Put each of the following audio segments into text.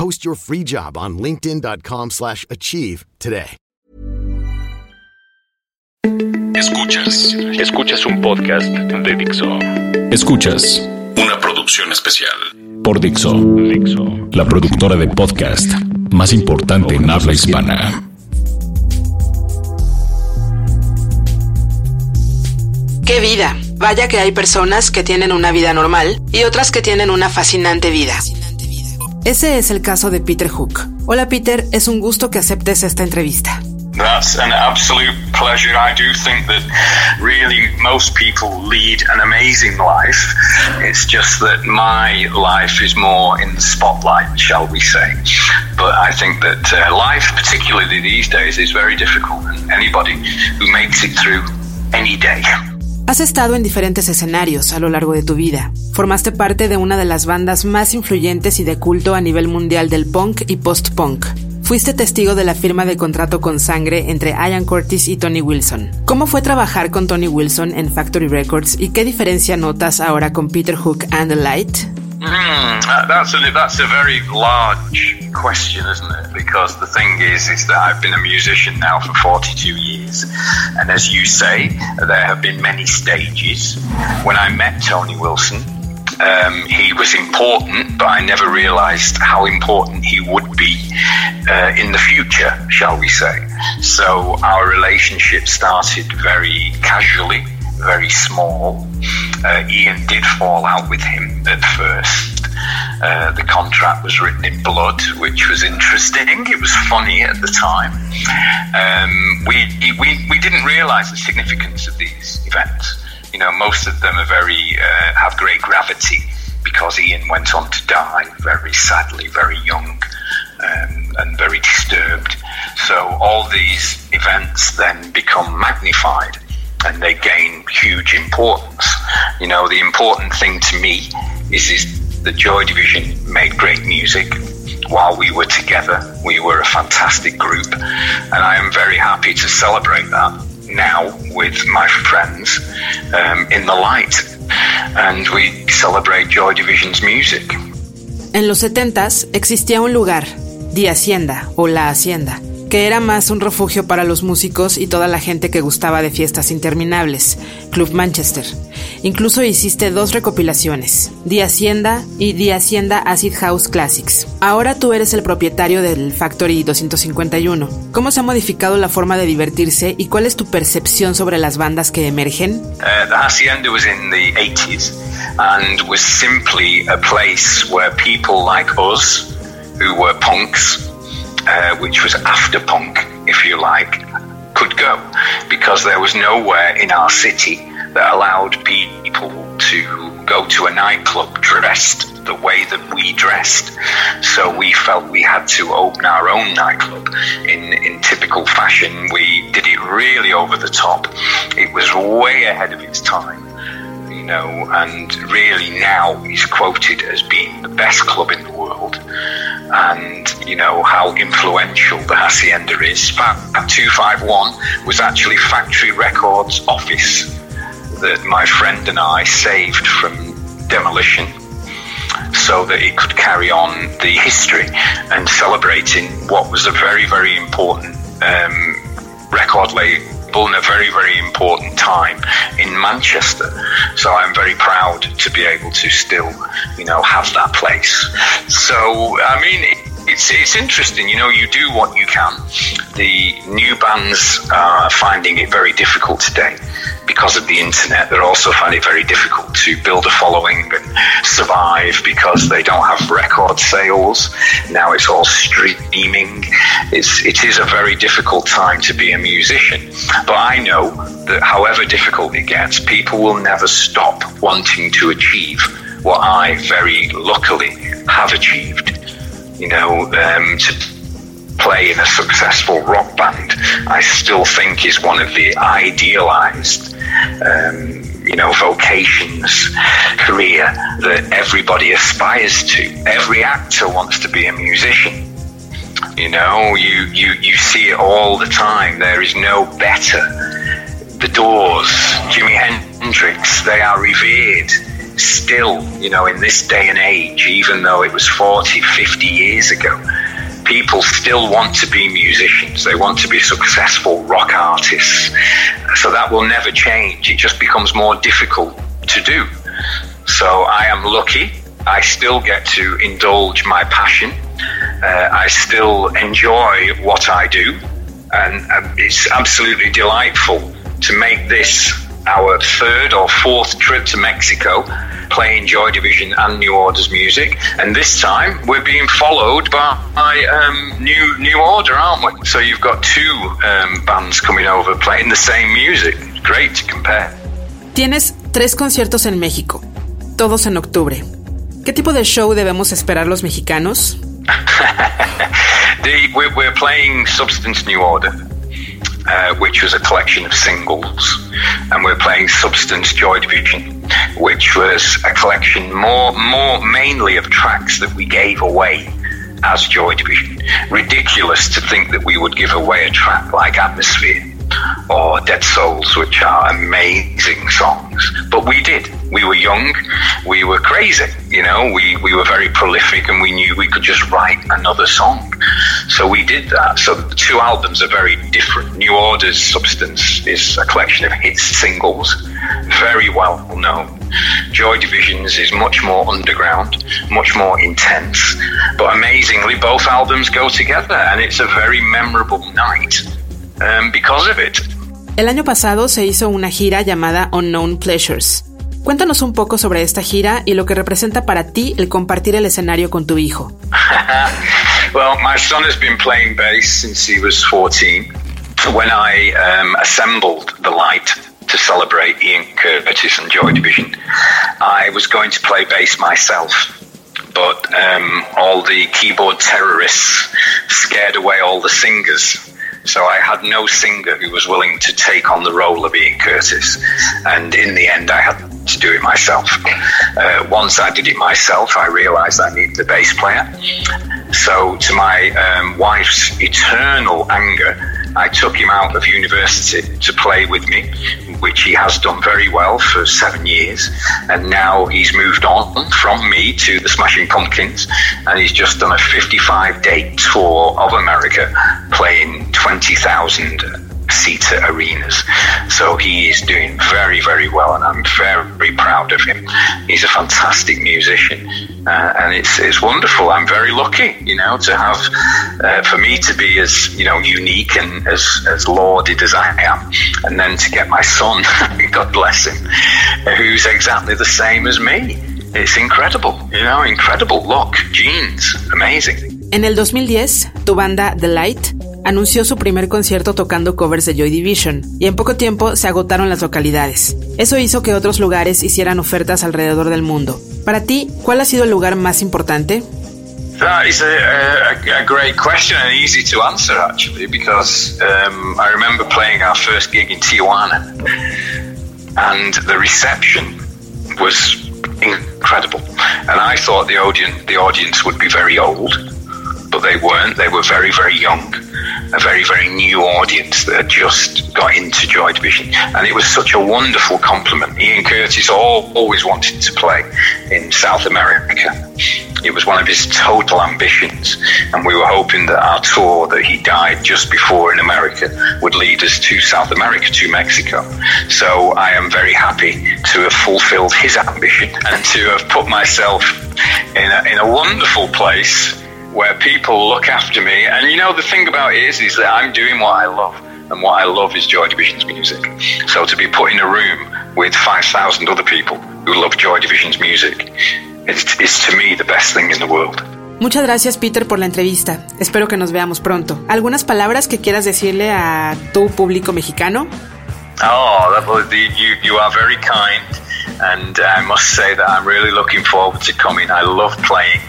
Post your free job on linkedin.com/achieve slash achieve today. Escuchas. Escuchas un podcast de Dixo. Escuchas una producción especial por Dixo. Dixo. La productora de podcast más importante en habla hispana. ¡Qué vida! Vaya que hay personas que tienen una vida normal y otras que tienen una fascinante vida. Ese es el caso de Peter Hook. Hola Peter, es un gusto que aceptes esta entrevista. That's an absolute pleasure. I do think that really most people lead an amazing life. It's just that my life is more in the spotlight, shall we say. But I think that uh, life, particularly these days, is very difficult. And anybody who makes it through any day Has estado en diferentes escenarios a lo largo de tu vida. Formaste parte de una de las bandas más influyentes y de culto a nivel mundial del punk y post-punk. Fuiste testigo de la firma de contrato con sangre entre Ian Curtis y Tony Wilson. ¿Cómo fue trabajar con Tony Wilson en Factory Records y qué diferencia notas ahora con Peter Hook and the Light? Mm, that's a that's a very large question, isn't it? Because the thing is, is that I've been a musician now for 42 years, and as you say, there have been many stages. When I met Tony Wilson, um, he was important, but I never realised how important he would be uh, in the future, shall we say? So our relationship started very casually very small. Uh, Ian did fall out with him at first. Uh, the contract was written in blood, which was interesting. It was funny at the time. Um, we, we, we didn't realise the significance of these events. You know, most of them are very uh, have great gravity because Ian went on to die very sadly, very young. Um, and very disturbed. So all these events then become magnified and they gain huge importance. You know, the important thing to me is, is the Joy Division made great music while we were together. We were a fantastic group, and I am very happy to celebrate that now with my friends um, in the light. And we celebrate Joy Division's music. En los 70s existía un lugar, The Hacienda o La Hacienda que era más un refugio para los músicos y toda la gente que gustaba de fiestas interminables, Club Manchester. Incluso hiciste dos recopilaciones, The Hacienda y The Hacienda Acid House Classics. Ahora tú eres el propietario del Factory 251. ¿Cómo se ha modificado la forma de divertirse y cuál es tu percepción sobre las bandas que emergen? Uh, the Hacienda was in the 80s and was simply a place where people like us, who were punks, uh, which was after punk, if you like, could go because there was nowhere in our city that allowed people to go to a nightclub dressed the way that we dressed. So we felt we had to open our own nightclub in, in typical fashion. We did it really over the top. It was way ahead of its time. You know, and really now is quoted as being the best club in the world and you know how influential the hacienda is. FAC 251 was actually Factory Records office that my friend and I saved from demolition so that it could carry on the history and celebrating what was a very, very important um, record label in a very, very important time in Manchester. So I'm very proud to be able to still, you know, have that place. So, I mean, it's it's interesting. You know, you do what you can. The new bands are finding it very difficult today because of the internet. They're also find it very difficult to build a following and survive because they don't have record sales. Now it's all streaming. It's it is a very difficult time to be a musician. But I know that however difficult it gets, people will never stop wanting to achieve what I very luckily have achieved you know, um, to play in a successful rock band, I still think is one of the idealized, um, you know, vocations, career that everybody aspires to. Every actor wants to be a musician. You know, you, you, you see it all the time. There is no better. The Doors, Jimi Hendrix, they are revered still, you know, in this day and age, even though it was 40, 50 years ago, people still want to be musicians. They want to be successful rock artists. So that will never change. It just becomes more difficult to do. So I am lucky. I still get to indulge my passion. Uh, I still enjoy what I do. And um, it's absolutely delightful to make this our third or fourth trip to Mexico playing Joy Division and New Order's music. And this time we're being followed by um, New New Order, aren't we? So you've got two um, bands coming over playing the same music. Great to compare. Tienes tres conciertos en México, todos en octubre. ¿Qué tipo de show debemos esperar los mexicanos? the, we're, we're playing Substance New Order. Uh, which was a collection of singles, and we're playing Substance Joy Division, which was a collection more, more mainly of tracks that we gave away as Joy Division. Ridiculous to think that we would give away a track like Atmosphere or Dead Souls, which are amazing songs. But we did. We were young, we were crazy, you know, we, we were very prolific and we knew we could just write another song. So we did that. So the two albums are very different. New Order's Substance is a collection of hit singles, very well known. Joy Divisions is much more underground, much more intense. But amazingly, both albums go together and it's a very memorable night um, because of it. El año pasado se hizo una gira llamada Unknown Pleasures. Cuéntanos un poco sobre esta gira y lo que representa para ti el compartir el escenario con tu hijo. well, my son has been playing bass since he was 14. When I um, assembled the light to celebrate Ian Curtis and Joy Division, I was going to play bass myself. But um, all the keyboard terrorists scared away all the singers so I had no singer who was willing to take on the role of Ian Curtis. And in the end, I had to do it myself. Uh, once I did it myself, I realized I needed the bass player. So, to my um, wife's eternal anger, I took him out of university to play with me, which he has done very well for seven years. And now he's moved on from me to the Smashing Pumpkins, and he's just done a 55 day tour of America playing 20,000 seater arenas. So he is doing very, very well, and I'm very proud of him. He's a fantastic musician, uh, and it's it's wonderful. I'm very lucky, you know, to have uh, for me to be as you know unique and as as lauded as I am, and then to get my son, God bless him, who's exactly the same as me. It's incredible, you know, incredible look, genes, amazing. En el 2010, tu banda The Light anunció su primer concierto tocando covers de Joy Division, y en poco tiempo se agotaron las localidades. Eso hizo que otros lugares hicieran ofertas alrededor del mundo. Para ti, ¿cuál ha sido el lugar más importante? That is a, great question and easy to answer actually because um, I remember playing our first gig in Tijuana and the reception was incredible and I thought the audience the audience would be very old they weren't they were very very young a very, very new audience that had just got into Joy Division. And it was such a wonderful compliment. Ian Curtis all, always wanted to play in South America. It was one of his total ambitions. And we were hoping that our tour that he died just before in America would lead us to South America, to Mexico. So I am very happy to have fulfilled his ambition and to have put myself in a, in a wonderful place where people look after me. And you know, the thing about it is, is that I'm doing what I love. And what I love is Joy Division's music. So to be put in a room with 5,000 other people who love Joy Division's music, it's, it's to me the best thing in the world. Muchas gracias Peter por la entrevista. Espero que nos veamos pronto. ¿Algunas palabras que quieras decirle a tu público mexicano? Oh, that was the, you, you are very kind, and I must say that I'm really looking forward to coming. I love playing.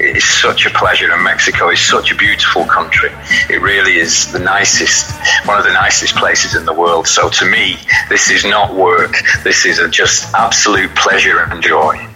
It's such a pleasure, and Mexico is such a beautiful country. It really is the nicest, one of the nicest places in the world. So to me, this is not work. This is a just absolute pleasure and joy.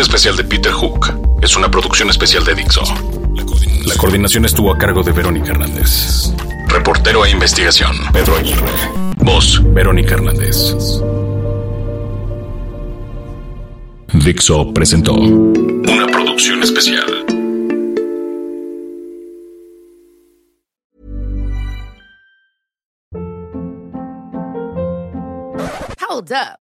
Especial de Peter Hook es una producción especial de Dixo. La coordinación estuvo a cargo de Verónica Hernández. Reportero e investigación, Pedro Aguirre. Voz, Verónica Hernández. Dixo presentó una producción especial. Hold up.